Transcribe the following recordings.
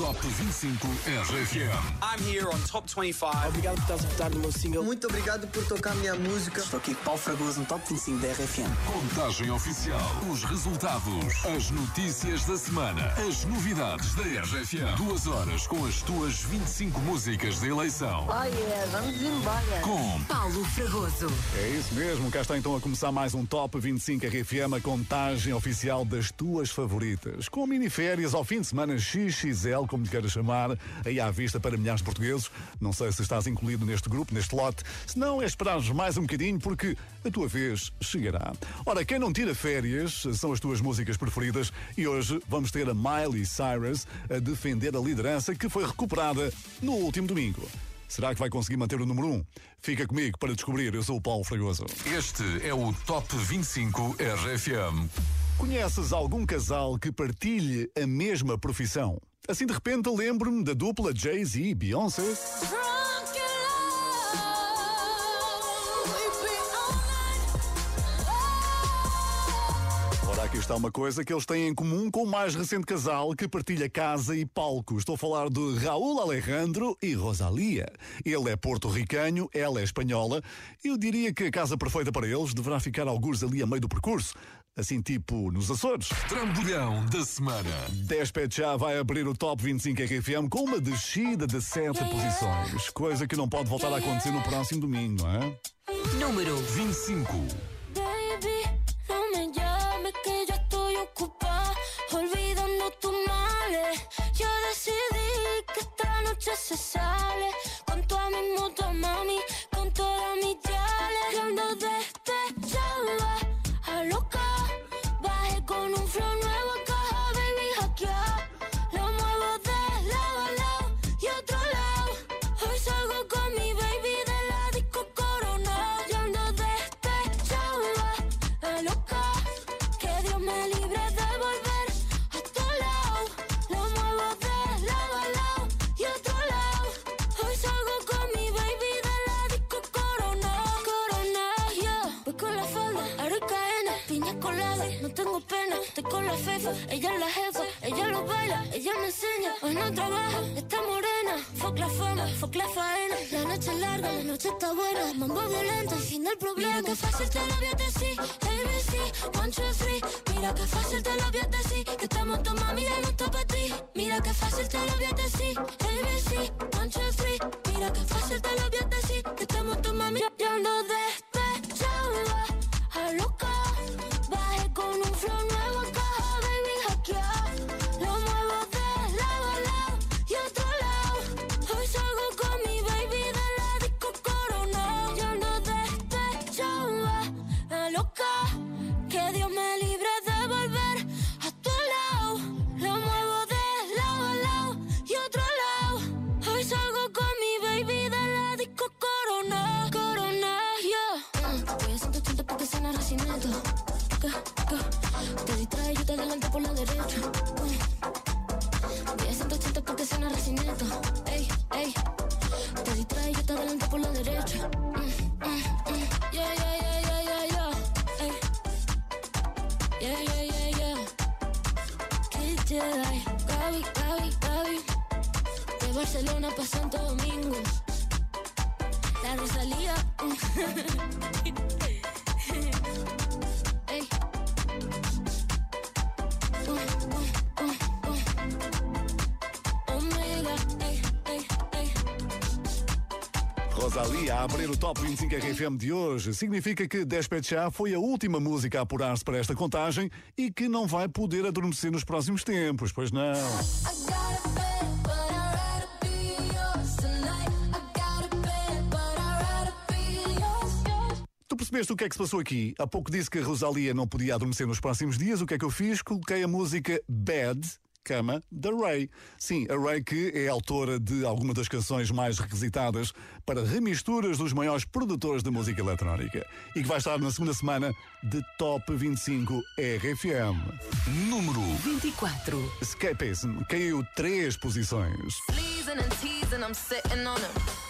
25 RFM. I'm here on Top 25. Obrigado por estás a votar no meu single. Muito obrigado por tocar minha música. Estou aqui com Paulo Fragoso no Top 25 da RFM. Contagem oficial. Os resultados. As notícias da semana. As novidades da RFM. Duas horas com as tuas 25 músicas de eleição. Oh yeah, vamos embora. Com Paulo Fragoso. É isso mesmo, cá está então a começar mais um Top 25 RFM, a contagem oficial das tuas favoritas. Com miniférias ao fim de semana XXL, como lhe queiras chamar, aí à vista para milhares de portugueses. Não sei se estás incluído neste grupo, neste lote. Se não, é esperares mais um bocadinho, porque a tua vez chegará. Ora, quem não tira férias são as tuas músicas preferidas e hoje vamos ter a Miley Cyrus a defender a liderança que foi recuperada no último domingo. Será que vai conseguir manter o número 1? Um? Fica comigo para descobrir. Eu sou o Paulo Fragoso. este é o Top 25 RFM. Conheces algum casal que partilhe a mesma profissão? Assim de repente lembro-me da dupla Jay-Z e Beyoncé. Está uma coisa que eles têm em comum com o mais recente casal que partilha casa e palco. Estou a falar de Raul Alejandro e Rosalia. Ele é porto-ricano, ela é espanhola. Eu diria que a casa perfeita para eles deverá ficar alguns ali a meio do percurso. Assim, tipo nos Açores. Trambolhão da semana. Despet já vai abrir o Top 25 RFM com uma descida de 7 posições. Coisa que não pode voltar a acontecer no próximo domingo, não é? Número 25. Se sale. Con toda mi moto, mami, con toda mi chale. Yo ando despechada, a loca, bajé con un flow nuevo Hoy no trabaja, está morena. Fuck la fama, fuck la faena. La noche es larga, la noche está buena. Mambo violento, el fin del problema. Mira que fácil te lo voy a decir, ABC, one, two, three. Mira que fácil te lo voy a que estamos tu mami y no está para ti. Mira que fácil te lo voy a decir, ABC, one, two, three. Mira que fácil te lo voy a que estamos tu mami. Yo ando despechada, Barcelona Santo Domingo. La Rosalía. Rosalia a abrir o Top 25 RFM de hoje. Significa que Despechá foi a última música a apurar-se para esta contagem e que não vai poder adormecer nos próximos tempos, pois não. Percebeste o que é que se passou aqui? Há pouco disse que a Rosalia não podia adormecer nos próximos dias. O que é que eu fiz? Coloquei a música Bad cama da Ray. Sim, a Ray que é autora de algumas das canções mais requisitadas para remisturas dos maiores produtores de música eletrónica e que vai estar na segunda semana de Top 25 RFM. Número 24. Escapism caiu três posições. Pleasing and teasing, I'm sitting on.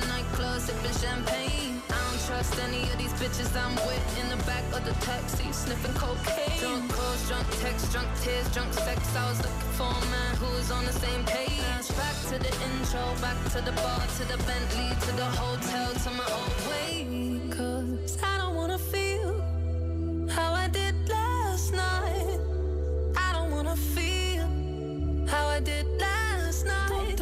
nightclub, sipping champagne. I don't trust any of these bitches I'm with in the back of the taxi, sniffing cocaine. Drunk calls, drunk texts, drunk tears, drunk sex. I was looking for a man who was on the same page. Back to the intro, back to the bar, to the Bentley, to the hotel, to my old way. Cause I don't wanna feel how I did last night. I don't wanna feel how I did last night.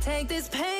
Take this pain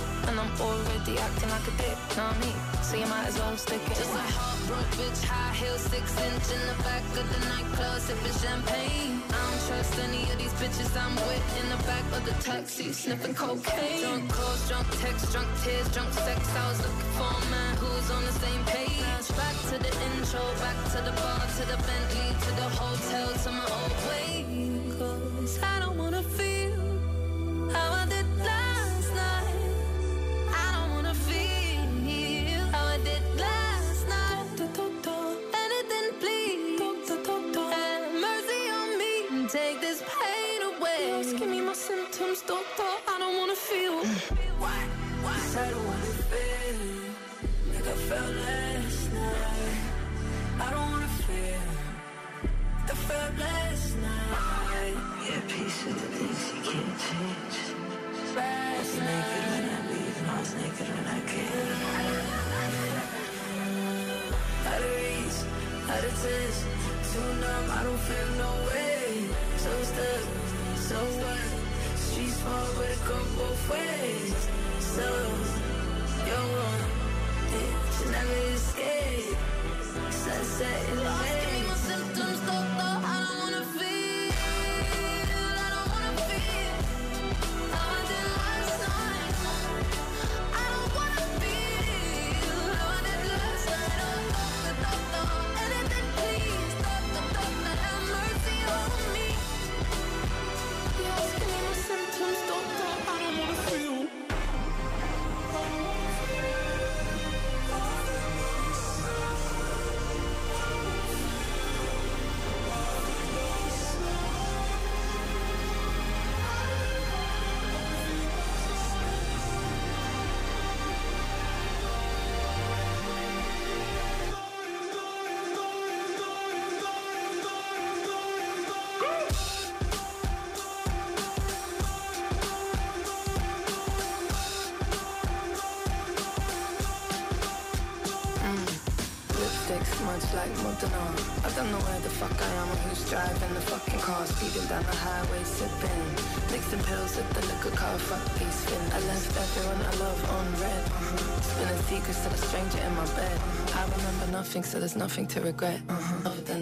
And I'm already acting like a dick, not me. So you might as well stick it. Just a heartbroken bitch, high heel, six inch in the back of the nightclub, sipping champagne. I don't trust any of these bitches I'm with in the back of the taxi, sniffing cocaine. Drunk calls, drunk texts, drunk tears, drunk sex. I was looking for a man who's on the same page. Back to the intro, back to the bar, to the Bentley, to the hotel, to my old way. Cause I don't wanna feel how I felt last night. Yeah, peace of the things you can't change. I was naked when I leave, and I was naked when I came. Out of reach, out of touch, too numb, I don't feel no way. So stuck, so what? Streets small, but it go both ways. So, you're one, should never escape. Sunset in the Asking me way. my symptoms, don't know where the fuck I am or who's driving the fucking car. Speeding down the highway, sipping. Mixing pills with the liquor car, fuck these fin. I left everyone I love on red. Uh-huh. Spilling secrets to the stranger in my bed. I remember nothing, so there's nothing to regret.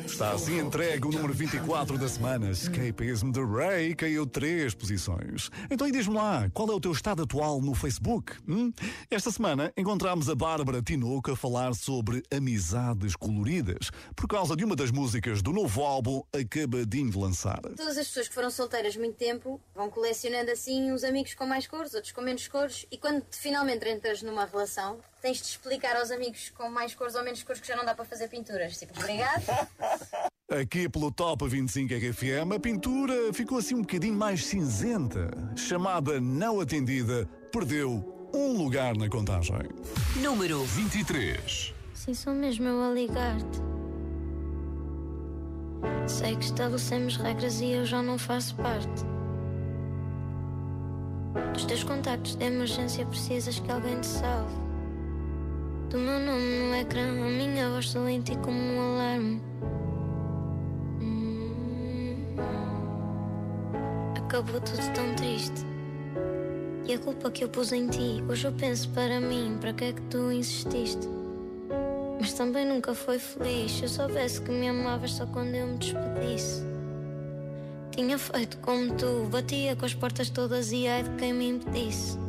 Está assim entregue o número 24 da semana. Escapism de Ray caiu três posições. Então e diz-me lá, qual é o teu estado atual no Facebook? hum? Esta semana encontramos a Bárbara Tinoco a falar sobre amizades coloridas, por causa de uma das músicas do novo álbum acabadinho de lançar. Todas as pessoas que foram solteiras muito tempo vão colecionando assim uns amigos com mais cores, outros com menos cores, e quando finalmente entras numa relação, tens de explicar aos amigos com mais cores ou menos cores que já não dá para fazer pinturas. Tipo, obrigado. Aqui pelo Top 25 RFM, a pintura ficou assim um bocadinho mais cinzenta. Chamada não atendida, perdeu um lugar na contagem. Número 23. Sim, sou mesmo eu a ligar-te. Sei que estabelecemos regras e eu já não faço parte. Dos teus contactos de emergência precisas que alguém te salve. Do meu nome no ecrã, a minha voz ti como um alarme. Hum, Acabou tudo tão triste. E a culpa que eu pus em ti, hoje eu penso para mim, para que é que tu insististe? Mas também nunca foi feliz. Se eu soubesse que me amavas só quando eu me despedisse. Tinha feito como tu, batia com as portas todas e ai de quem me impedisse.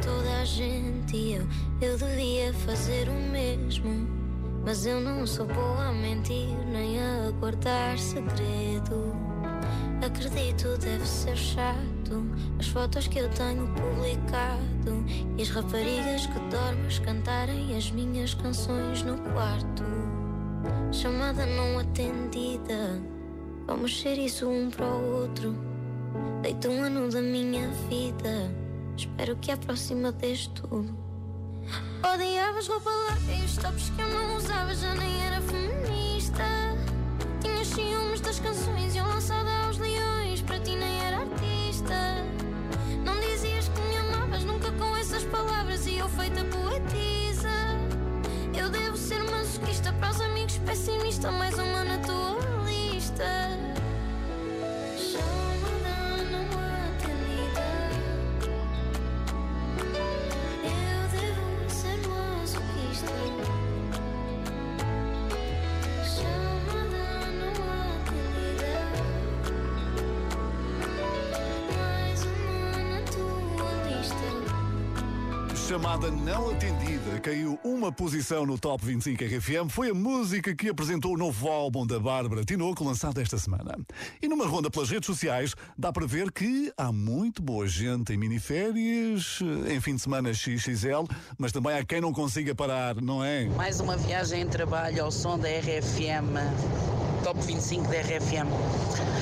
Toda a gente e eu, eu devia fazer o mesmo. Mas eu não sou boa a mentir nem a guardar segredo. Acredito, deve ser chato as fotos que eu tenho publicado e as raparigas que dormes cantarem as minhas canções no quarto. Chamada não atendida, vamos ser isso um para o outro. Deito um ano da minha vida. Espero que a próxima dês tudo. Odiavas roupa larga e os tops que eu não usava já nem era feminista. Chamada não atendida, caiu uma posição no Top 25 RFM. Foi a música que apresentou o novo álbum da Bárbara Tinoco, lançado esta semana. E numa ronda pelas redes sociais, dá para ver que há muito boa gente em miniférias, em fim de semana XXL, mas também há quem não consiga parar, não é? Mais uma viagem em trabalho ao som da RFM, top 25 da RFM.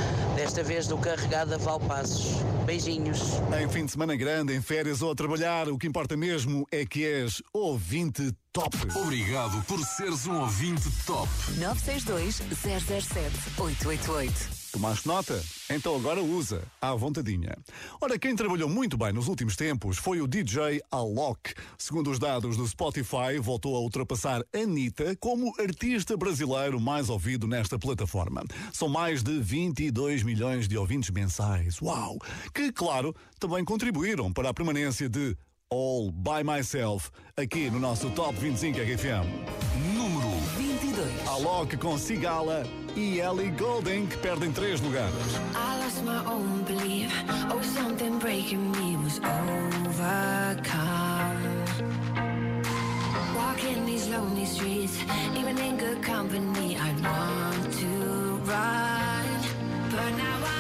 Desta vez do Carregada Valpassos. Beijinhos. Em fim de semana grande, em férias ou a trabalhar, o que importa mesmo é que és ouvinte top. Obrigado por seres um ouvinte top. 962 007 888. Tomaste nota? Então agora usa, à vontadinha. Ora, quem trabalhou muito bem nos últimos tempos foi o DJ Alok. Segundo os dados do Spotify, voltou a ultrapassar Anitta como artista brasileiro mais ouvido nesta plataforma. São mais de 22 milhões de ouvintes mensais. Uau! Que, claro, também contribuíram para a permanência de All By Myself aqui no nosso Top 25 RFM. Número 22. Alok com Sigala e Ellie Goulding que perdem três lugares. I lost my own belief. Oh, something breaking me was overcome. Walking these lonely streets, even in good company, I'd want to run. But now I'm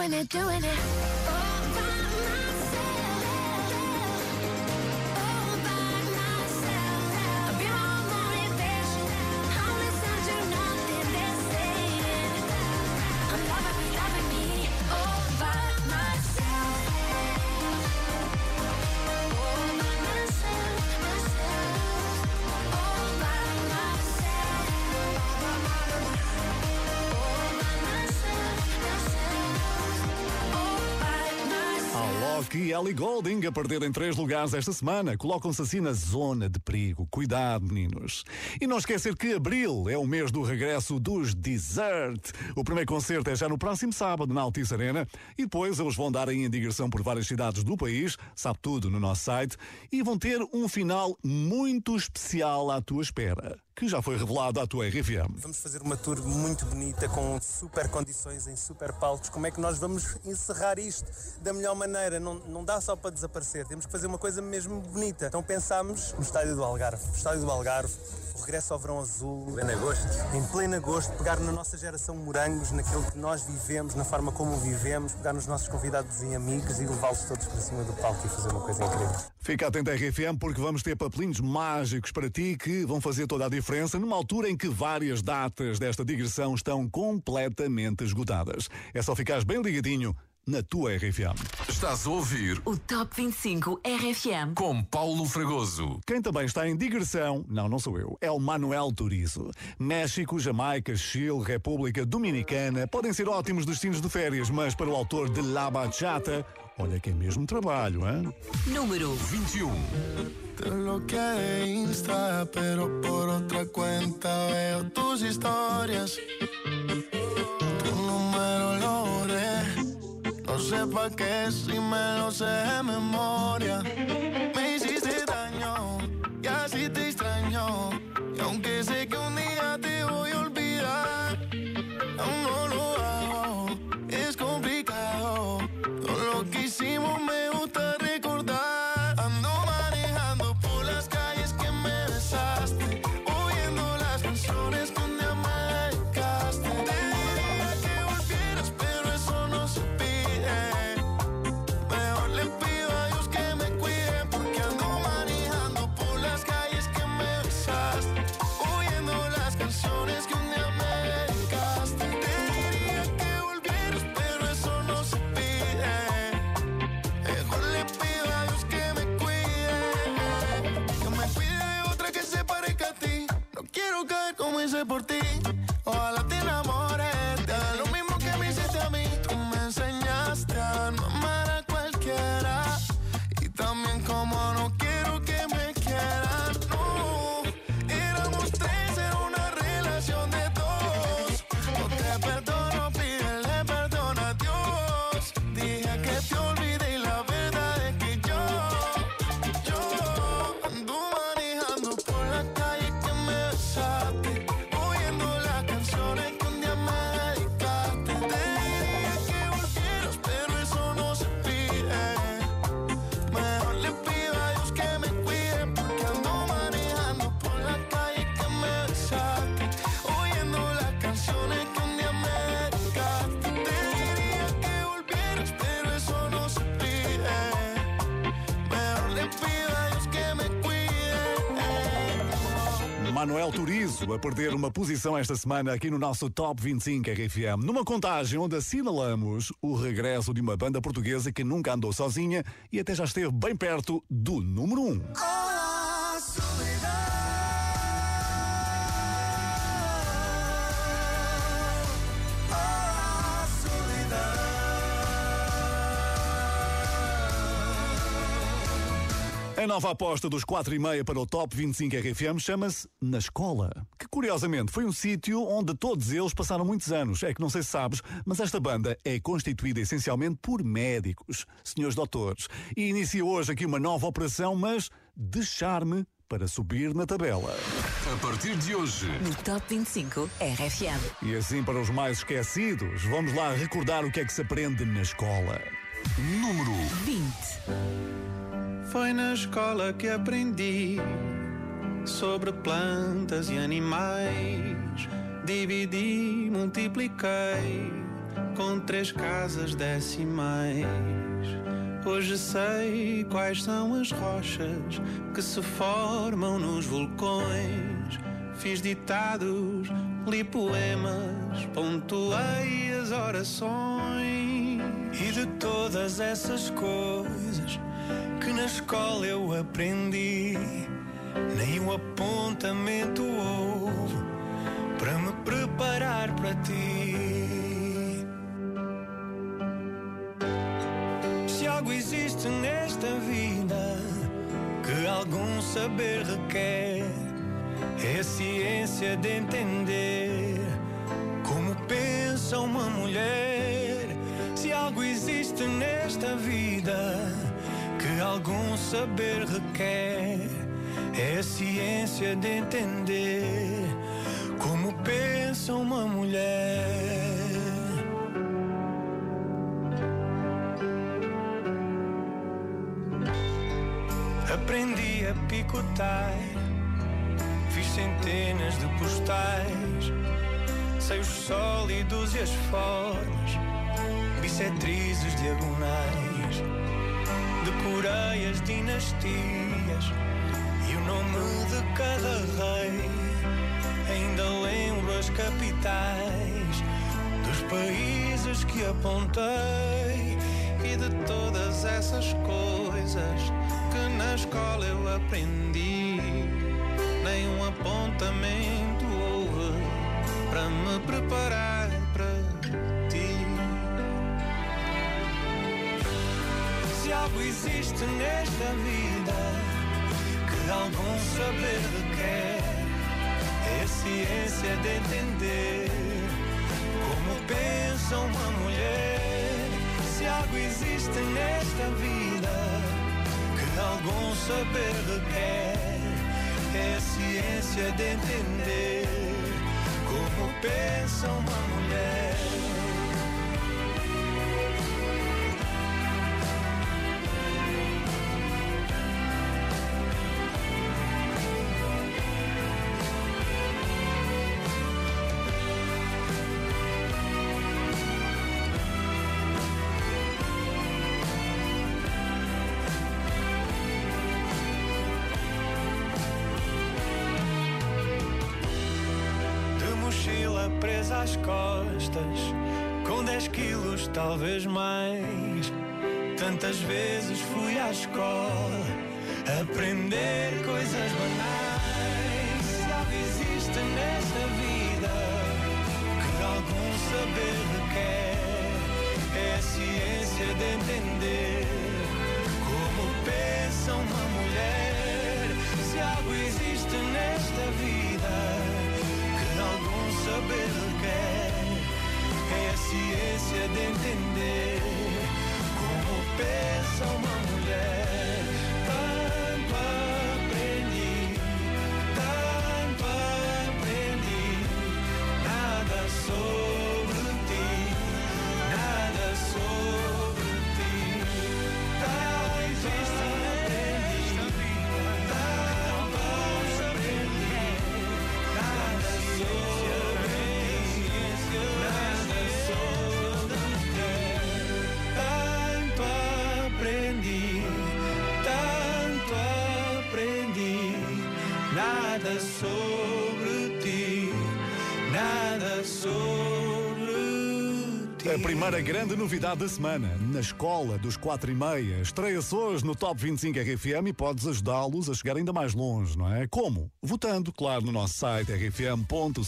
doing it, doing it. Alok e Ellie Golding a perder em três lugares esta semana. Colocam-se assim na zona de perigo. Cuidado, meninos. E não esquecer que abril é o mês do regresso dos Desert. O primeiro concerto é já no próximo sábado na Altice Arena. E depois eles vão dar em digressão por várias cidades do país. Sabe tudo no nosso site. E vão ter um final muito especial à tua espera. Que já foi revelado à tua RFM. Vamos fazer uma tour muito bonita, com super condições, em super palcos. Como é que nós vamos encerrar isto da melhor maneira? Não, não dá só para desaparecer, temos que fazer uma coisa mesmo bonita. Então pensámos no Estádio do Algarve. O Estádio do Algarve, o regresso ao verão azul. Pleno agosto. Em pleno agosto, pegar na nossa geração morangos, naquilo que nós vivemos, na forma como vivemos, pegar nos nossos convidados e amigos e levá-los todos para cima do palco e fazer uma coisa incrível. Fica atento à RFM porque vamos ter papelinhos mágicos para ti que vão fazer toda a diferença numa altura em que várias datas desta digressão estão completamente esgotadas. É só ficares bem ligadinho na tua RFM. Estás a ouvir O Top 25 RFM. com Paulo Fragoso. Quem também está em digressão, não, não sou eu, é o Manuel Turizo. México, Jamaica, Chile, República Dominicana podem ser ótimos destinos de férias, mas para o autor de La Bachata, olha que é mesmo trabalho, hein? Número 21. Te bloqueé de Insta, pero por otra cuenta veo tus historias. No sé pa' qué si me lo sé de memoria. deporte Manuel Turizo a perder uma posição esta semana aqui no nosso Top 25 RFM, numa contagem onde assinalamos o regresso de uma banda portuguesa que nunca andou sozinha e até já esteve bem perto do número 1. A nova aposta dos 4 e meia para o Top 25 RFM chama-se Na Escola, que curiosamente foi um sítio onde todos eles passaram muitos anos. É que não sei se sabes, mas esta banda é constituída essencialmente por médicos, senhores doutores, e inicia hoje aqui uma nova operação, mas de charme para subir na tabela. A partir de hoje, No Top 25 RFM. E assim, para os mais esquecidos, vamos lá recordar o que é que se aprende na escola. número 20. Foi na escola que aprendi sobre plantas e animais. Dividi, multipliquei com três casas decimais. Hoje sei quais são as rochas que se formam nos vulcões. Fiz ditados, li poemas, pontuei as orações. E de todas essas coisas que na escola eu aprendi, nem um apontamento houve para me preparar para ti. Se algo existe nesta vida que algum saber requer, é a ciência de entender como pensa uma mulher. Se algo existe nesta vida algum saber requer, é a ciência de entender como pensa uma mulher. Aprendi a picotar, fiz centenas de postais, sei os sólidos e as formas, bissetrizes diagonais, decorei as dinastias e o nome de cada rei. Ainda lembro as capitais dos países que apontei e de todas essas coisas que na escola eu aprendi. Nenhum apontamento houve para me preparar Algo existe nesta vida que algum saber requer, é ciência de entender como pensa uma mulher. Se algo existe nesta vida que algum saber requer, é ciência de entender como pensa uma mulher. Às costas, com 10 quilos, talvez mais. Tantas vezes fui à escola aprender coisas banais. Se algo existe nesta vida que algum saber requer, é a ciência de entender primeira grande novidade da semana, na escola dos 4 e meia, estreia-se hoje no Top 25 RFM e podes ajudá-los a chegar ainda mais longe, não é? Como? Votando, claro, no nosso site rfm.sapo.pt.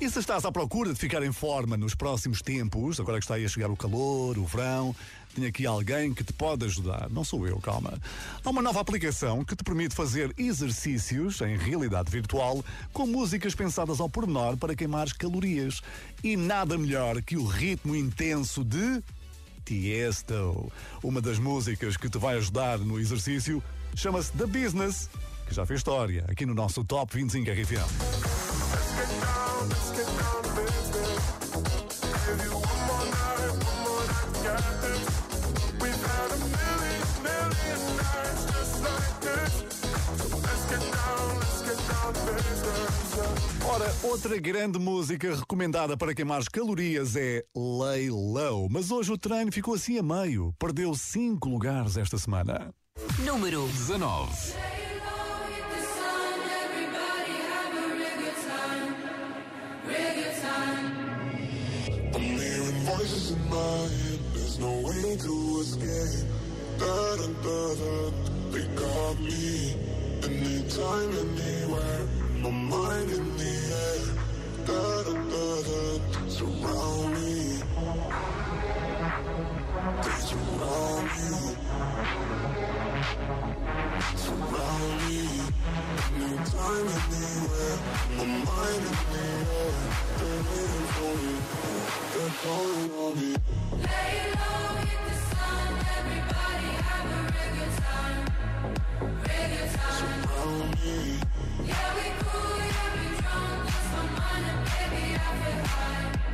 E se estás à procura de ficar em forma nos próximos tempos, agora que está aí a chegar o calor, o verão, tenho aqui alguém que te pode ajudar. Não sou eu, calma. Há uma nova aplicação que te permite fazer exercícios em realidade virtual com músicas pensadas ao pormenor para queimar calorias. E nada melhor que o ritmo intenso de Tiesto, uma das músicas que te vai ajudar no exercício Chama-se The Business, que já fez história aqui no nosso Top 25 RFM. Ora, outra grande música recomendada para queimar as calorias é Lay Low. Mas hoje o treino ficou assim a meio. Perdeu 5 lugares esta semana. Número 19. No to escape. Da da da da. They got me. Anytime, anywhere. My mind in the air. Da da da da. Surround me. They surround me. Surround me. Anytime, anywhere. My mind in the air. They're waiting for me. Calling on me. I'm hearing voices in my head. There's no way to escape.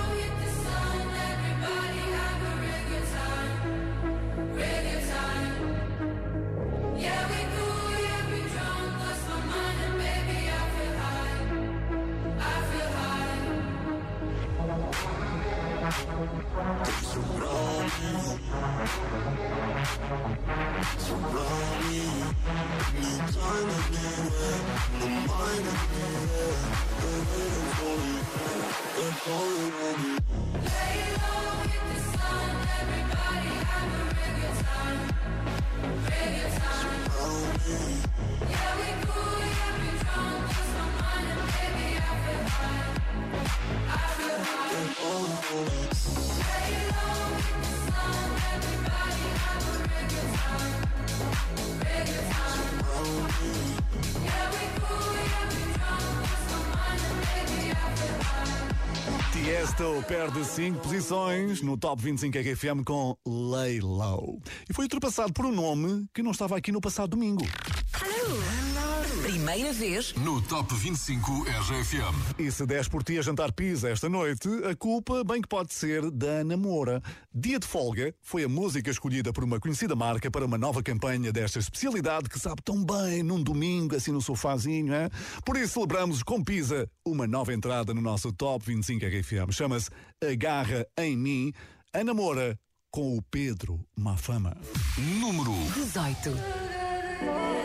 Tiesto perde 5 posições no Top 25 RFM com Lay Low. E foi ultrapassado por um nome que não estava aqui no passado domingo. Primeira vez No Top 25 RFM. E se des por ti a jantar pizza esta noite, a culpa bem que pode ser da Ana Moura. Dia de folga foi a música escolhida por uma conhecida marca para uma nova campanha desta especialidade que sabe tão bem num domingo, assim no sofazinho, é? Por isso celebramos com pizza uma nova entrada no nosso Top 25 RFM. Chama-se Agarra em Mim, Ana Moura com o Pedro Mafama. Número 18.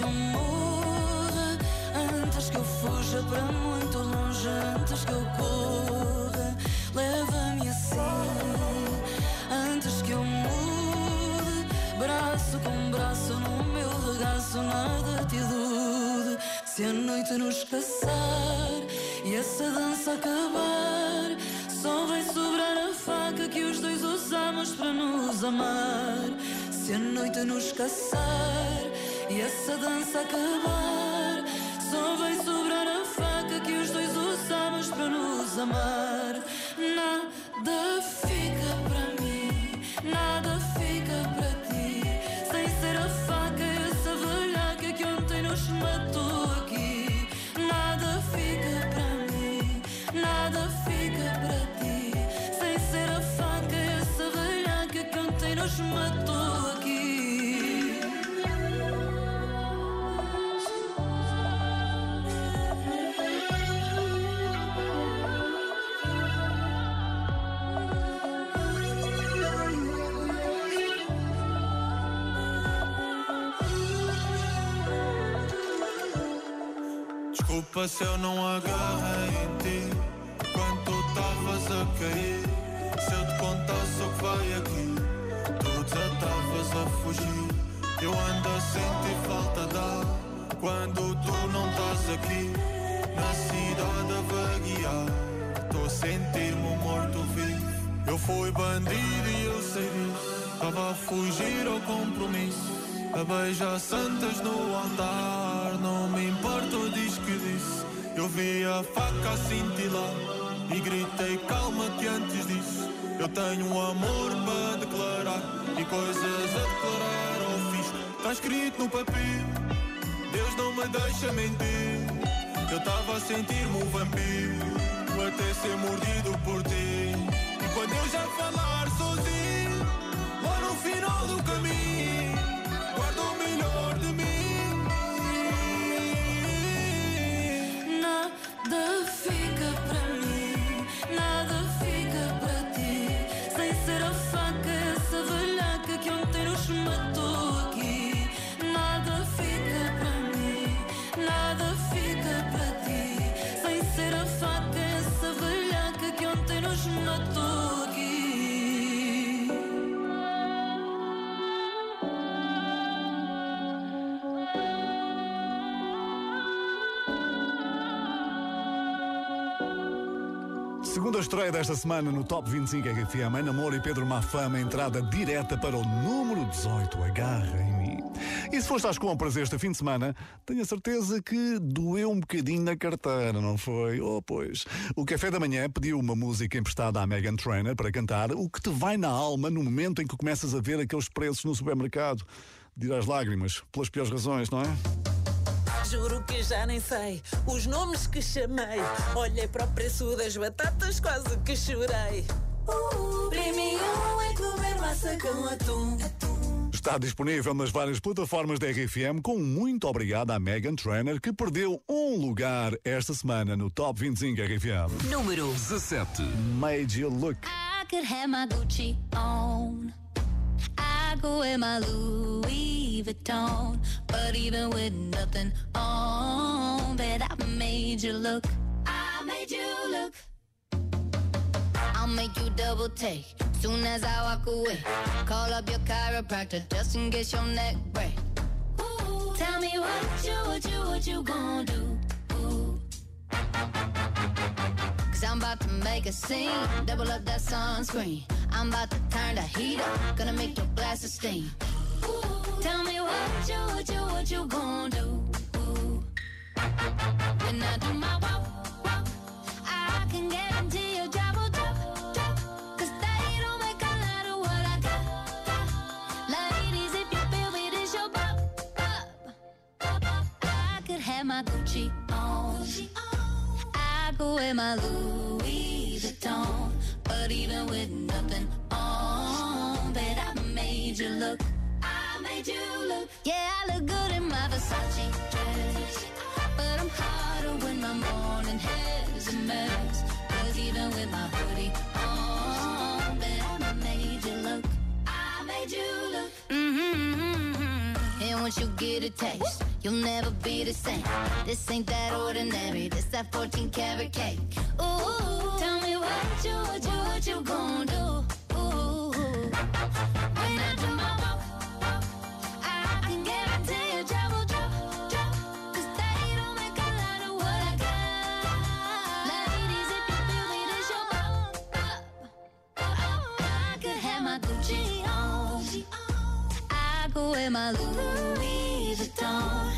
Que eu morra, antes que eu fuja para muito longe, antes que eu corra. Leva-me assim antes que eu mude, braço com braço no meu regaço, nada te ilude. Se a noite nos caçar e essa dança acabar, só vai sobrar a faca que os dois usamos para nos amar. Se a noite nos caçar essa dança acabar, só vai sobrar a faca que os dois usamos para nos amar. Nada fica para mim, nada fica para ti, sem ser a faca essa velhaca que ontem nos matou aqui. Nada fica para mim, nada fica para ti, sem ser a faca essa velhaca que ontem nos matou Se eu não agarrei em ti. Quando tu estavas a cair Se eu te contasse o que vai aqui. Tu desatavas a fugir Eu ando a sentir falta de ar. Quando tu não estás aqui Na cidade a vaguear. Estou a sentir-me um morto-vivo Eu fui bandido e eu sei disso. Estava a fugir ao compromisso. A beijar santas no altar Não me importa, diz que disse Eu vi a faca cintilar E gritei calma que antes disso Eu tenho um amor para declarar E coisas a declarar ao fiz. Está escrito no papel Deus não me deixa mentir. Eu estava a sentir-me um vampiro Até ser mordido por ti. E quando eu já falar sozinho Lá no final do caminho Guarda o melhor Nada fica estreia desta semana no Top 25 RFM, Ana Moura e Pedro Mafama, entrada direta para o número 18, Agarra em mim. E se foste às compras este fim de semana, tenho a certeza que doeu um bocadinho na carteira, não foi? Oh, pois. O Café da Manhã pediu uma música emprestada à Megan Trainor para cantar o que te vai na alma no momento em que começas a ver aqueles preços no supermercado. De ir às lágrimas, pelas piores razões, não é? Juro que já nem sei os nomes que chamei. Olhei para o preço das batatas, quase que chorei. Uh, premium é comer massa com atum. Está disponível nas várias plataformas da RFM com muito obrigado à Megan Trainor que perdeu um lugar esta semana no Top 25 RFM. Número 17. Made You Look. I could have my Gucci on. I go in my Louis Vuitton. But even with nothing on, bet I made you look. I made you look. I'll make you double take soon as I walk away. Call up your chiropractor just in case your neck break. Ooh, tell me what you, what you, what you gonna do? Cause I'm about to make a scene, double up that sunscreen. I'm about to turn the heat up, gonna make your glasses steam. Tell me what you, what you, what you gonna do? When I do my walk, walk, I can your they don't make a lot of what I got, got. Ladies, if you feel me. I could have my Gucci on. I go in my Louis Vuitton. But even with nothing on, I made you look. Made look. Yeah, I look good in my Versace dress. But I'm hotter when my morning hair's a mess. Cause even with my hoodie on, bet I made you look. I made you look. Mm-hmm. And once you get a taste, you'll never be the same. This ain't that ordinary. This that 14 karat cake. My Louis Vuitton.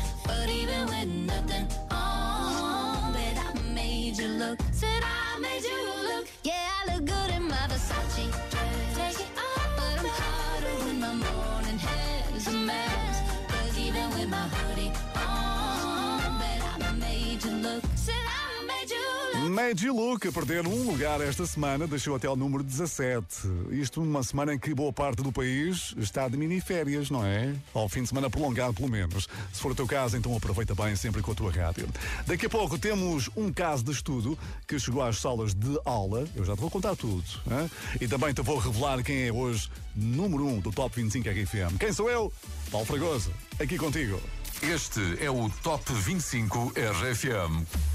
You Look a perder um lugar esta semana, deixou até ao número 17. Isto numa semana em que boa parte do país está de miniférias, não é? Ao fim de semana prolongado, pelo menos. Se for o teu caso, então aproveita bem sempre com a tua rádio. Daqui a pouco temos um caso de estudo que chegou às salas de aula. Eu já te vou contar tudo. hã? E também te vou revelar quem é hoje número 1 um do Top 25 RFM. Quem sou eu? Paulo Fragoso, aqui contigo. Este é o Top 25 RFM.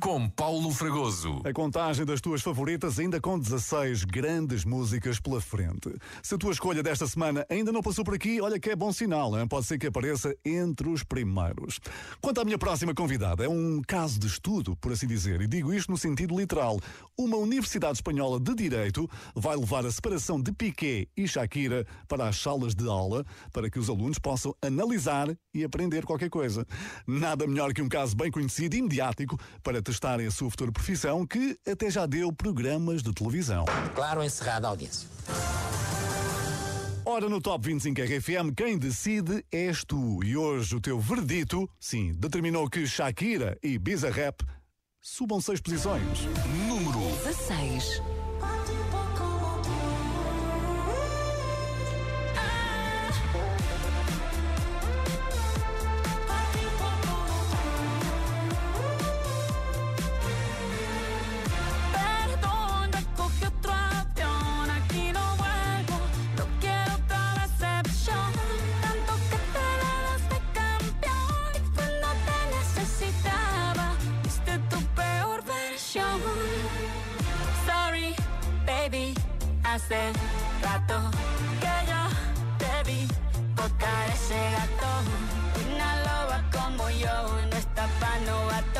Com Paulo Fragoso. A contagem das tuas favoritas ainda com 16 grandes músicas pela frente. Se a tua escolha desta semana ainda não passou por aqui, olha que é bom sinal, hein? pode ser que apareça entre os primeiros. Quanto à minha próxima convidada, é um caso de estudo, por assim dizer, e digo isto no sentido literal. Uma Universidade Espanhola de Direito vai levar a separação de Piqué e Shakira para as salas de aula para que os alunos possam analisar e aprender qualquer coisa. Nada melhor que um caso bem conhecido e mediático para testarem a sua futura profissão, que até já deu programas de televisão. Claro, encerrada a audiência. Ora, no Top 25 RFM, quem decide és tu. E hoje o teu verdito, sim, determinou que Shakira e Bizarrap subam seis posições. Número 16. Hace rato que yo te vi botar ese gato. Una loba como yo no está pa' novato.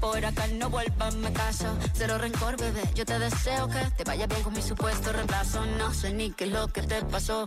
Por acá no vuelvas, me caso. Cero rencor, bebé. Yo te deseo que te vaya bien con mi supuesto reemplazo. No sé ni qué es lo que te pasó.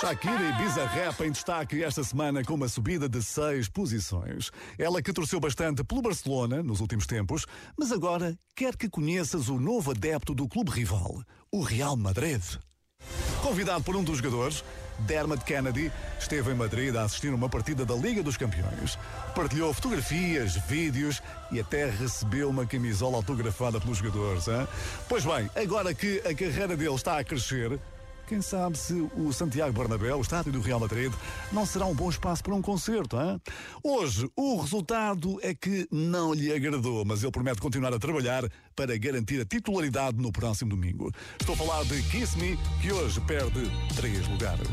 Shakira e Bizarrap em destaque esta semana com uma subida de seis posições. Ela que torceu bastante pelo Barcelona nos últimos tempos, mas agora quer que conheças o novo adepto do clube rival, o Real Madrid. Convidado por um dos jogadores, Dermot Kennedy esteve em Madrid a assistir uma partida da Liga dos Campeões. Partilhou fotografias, vídeos e até recebeu uma camisola autografada pelos jogadores. Hein? Pois bem, agora que a carreira dele está a crescer, Quem sabe se o Santiago Bernabéu, o estádio do Real Madrid, não será um bom espaço para um concerto, hein? Hoje, o resultado é que não lhe agradou, mas ele promete continuar a trabalhar para garantir a titularidade no próximo domingo. Estou a falar de Kiss Me, que hoje perde três lugares.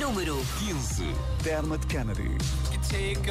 Número 15. Dermot Kennedy. take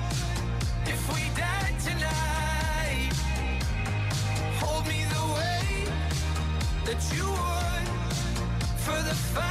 that you would for the final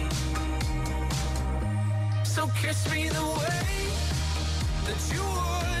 So kiss me the way that you would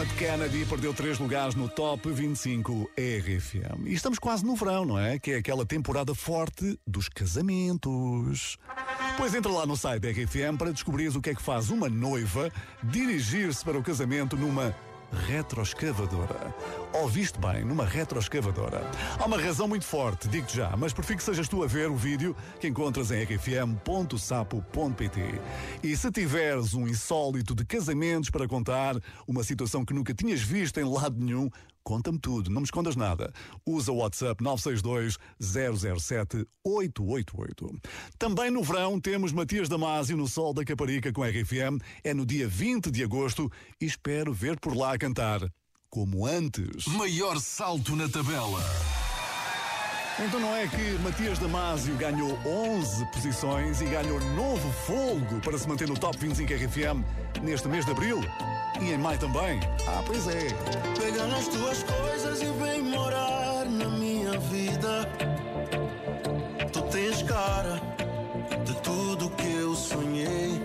Dermot Kennedy perdeu três lugares no Top 25 RFM. E estamos quase no verão, não é? Que é aquela temporada forte dos casamentos. Pois entra lá no site da RFM para descobrires o que é que faz uma noiva dirigir-se para o casamento numa retroescavadora. Ouviste bem, numa retroescavadora. Há uma razão muito forte, digo-te já, mas prefiro que sejas tu a ver o vídeo que encontras em rfm.sapo.pt. E se tiveres um insólito de casamentos para contar, uma situação que nunca tinhas visto em lado nenhum, Conta-me tudo, não me escondas nada. Usa o WhatsApp 962 007 888. Também no verão temos Matias Damasio no Sol da Caparica com RFM. É no dia 20 de agosto e espero ver por lá cantar. Como antes. Maior salto na tabela. Então não é que Matias Damasio ganhou 11 posições e ganhou novo folgo para se manter no Top 25 RFM neste mês de abril? E em maio também? Ah, pois é. Pega nas tuas coisas e vem morar na minha vida. Tu tens cara de tudo que eu sonhei.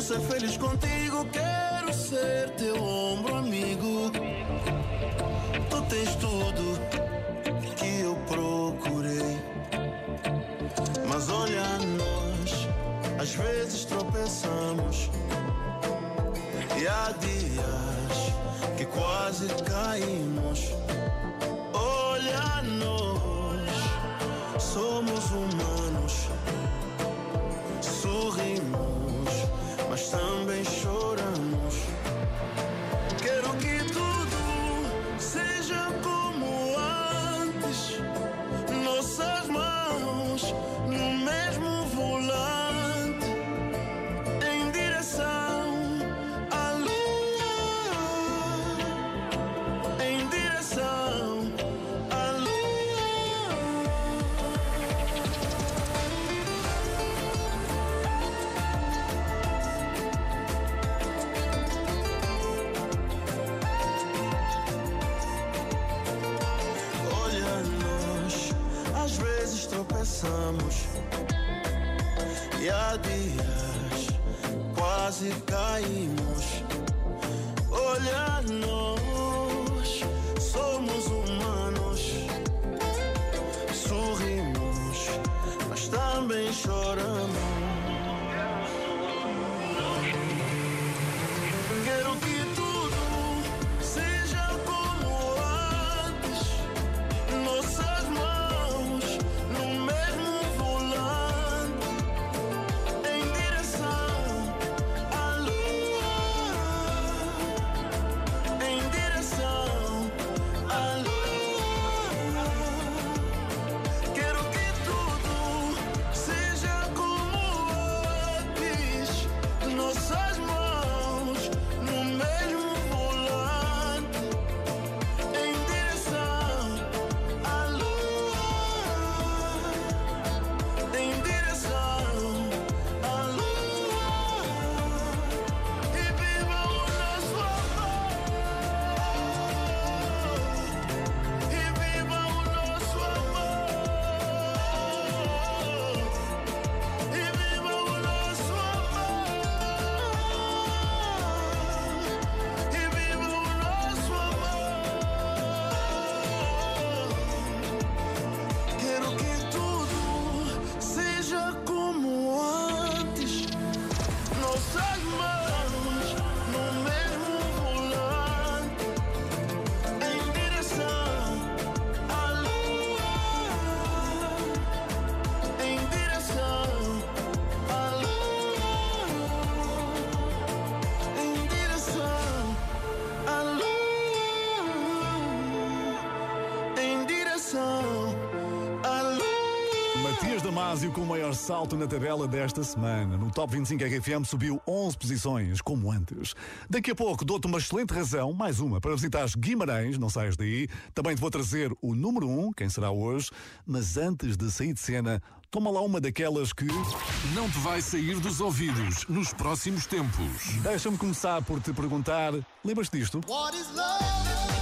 ser feliz contigo, quero ser teu ombro amigo. Tu tens tudo procurei. Mas olha nós, às vezes tropeçamos. E há dias que quase caímos. Olha nós, somos humanos. Sorrimos, mas também choramos. Tropeçamos e há dias quase caímos. Olha nós, somos humanos, sorrimos, mas também choramos. Damasio com o maior salto na tabela desta semana. No Top 25 RFM subiu 11 posições, como antes. Daqui a pouco dou-te uma excelente razão, mais uma, para visitares Guimarães, não saias daí. Também te vou trazer o número 1, quem será hoje. Mas antes de sair de cena, toma lá uma daquelas que... Não te vai sair dos ouvidos nos próximos tempos. Deixa-me começar por te perguntar, lembras-te disto? What is love?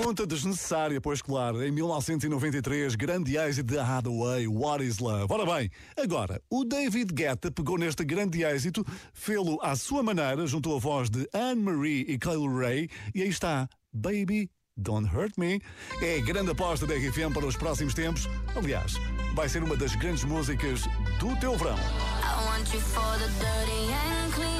Pergunta desnecessária, pois claro, em 1993, grande êxito de Hathaway, What is Love? Ora bem, agora, o David Guetta pegou neste grande êxito, fê-lo à sua maneira, juntou a voz de Anne-Marie e Kyle Ray, e aí está, Baby, Don't Hurt Me. É a grande aposta da RFM para os próximos tempos. Aliás, vai ser uma das grandes músicas do teu verão. I want you for the dirty and clean.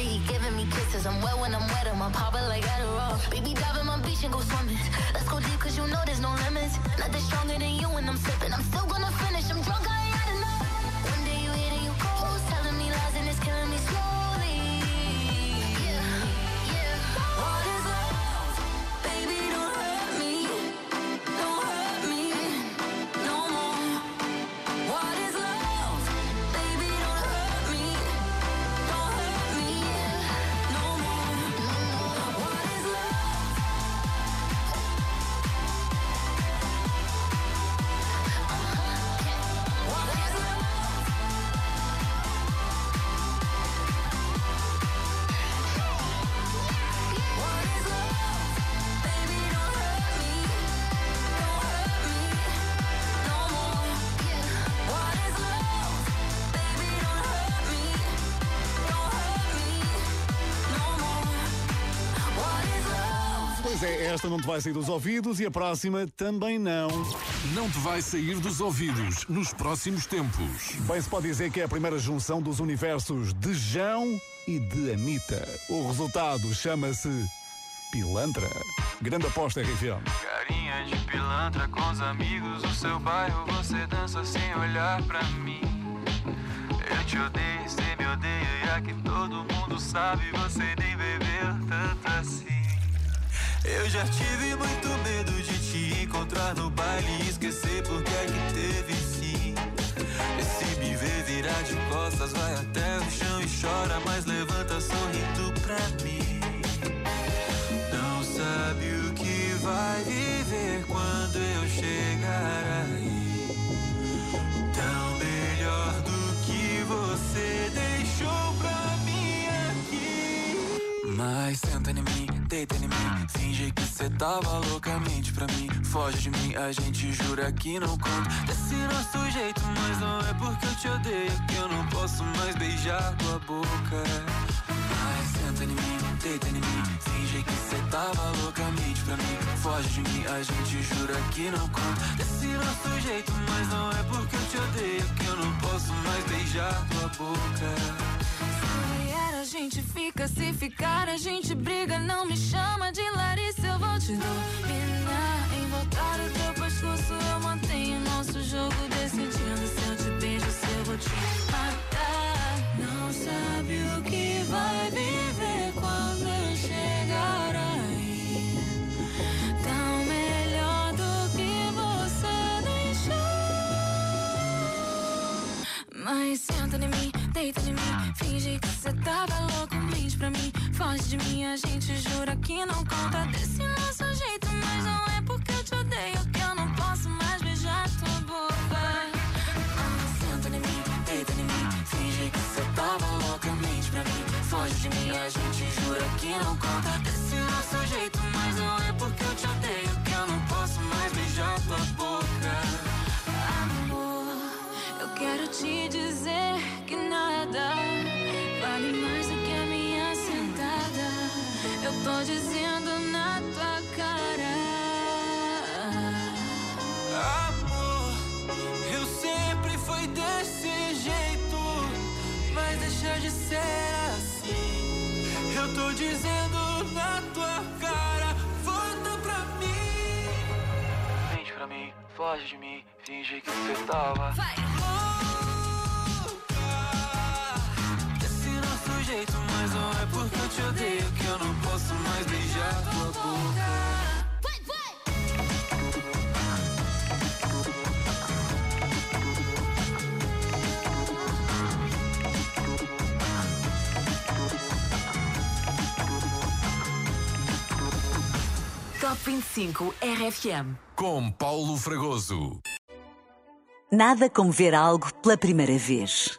body, he giving me kisses. I'm wet when I'm wet, I'm popping like Adderall. Baby, dive in my beach and go swimming. Let's go deep, cause you know there's no limits. Nothing stronger than you when I'm sipping. Não te vai sair dos ouvidos e a próxima também não. Não te vai sair dos ouvidos nos próximos tempos. Bem, se pode dizer que é a primeira junção dos universos de Jão e de Anitta. O resultado chama-se Pilantra. Grande aposta, RFM. Carinha de pilantra com os amigos do seu bairro, você dança sem olhar pra mim. Eu te odeio, você me odeia, e aqui todo mundo sabe, você nem bebeu tanto assim. Eu já tive muito medo de te encontrar no baile e esquecer porque é que teve sim. E se me ver virar de costas, vai até o chão e chora, mas levanta sorrindo pra mim. Não sabe o que vai viver quando eu chegar aí. Tão melhor do que você deita em mim. Finge que cê tava loucamente pra mim. Foge de mim, a gente jura que não conta. Desse nosso jeito, mas não é porque eu te odeio que eu não posso mais beijar tua boca. Mas senta em mim, deita em mim. Finge que cê tava loucamente pra mim. Foge de mim, a gente jura que não conta. Desse nosso jeito, mas não é porque eu te odeio que eu não posso mais beijar tua boca. Gente fica, se ficar, a gente briga. Não me chama de Larissa, eu vou te dominar. Em voltar o teu pescoço, eu mantenho nosso jogo decidindo. Se eu te beijo, se eu vou te matar. Não sabe o que vai viver quando eu chegar aí. Tão melhor do que você deixou. Mas senta em mim, deita em mim. Finge que cê tava louco, mente pra mim. Foge de mim, a gente jura que não conta desse nosso jeito. Mas não é porque eu te odeio que eu não posso mais beijar tua boca. Ah, senta em mim, deita em mim. Finge que cê tava louca, mente pra mim. Foge de mim, a gente jura que não conta desse nosso jeito. Mas não é porque eu te odeio que eu não posso mais beijar tua boca. Nada vale mais do que a minha sentada. Eu tô dizendo na tua cara. Amor, eu sempre fui desse jeito, mas deixa de ser assim. Eu tô dizendo na tua cara, volta pra mim. Mente pra mim, foge de mim, finge que você tava. Desse jeito, mas não é porque eu te odeio que eu não posso mais beijar tua boca. Top 25 RFM. Com Paulo Fragoso. Nada como ver algo pela primeira vez.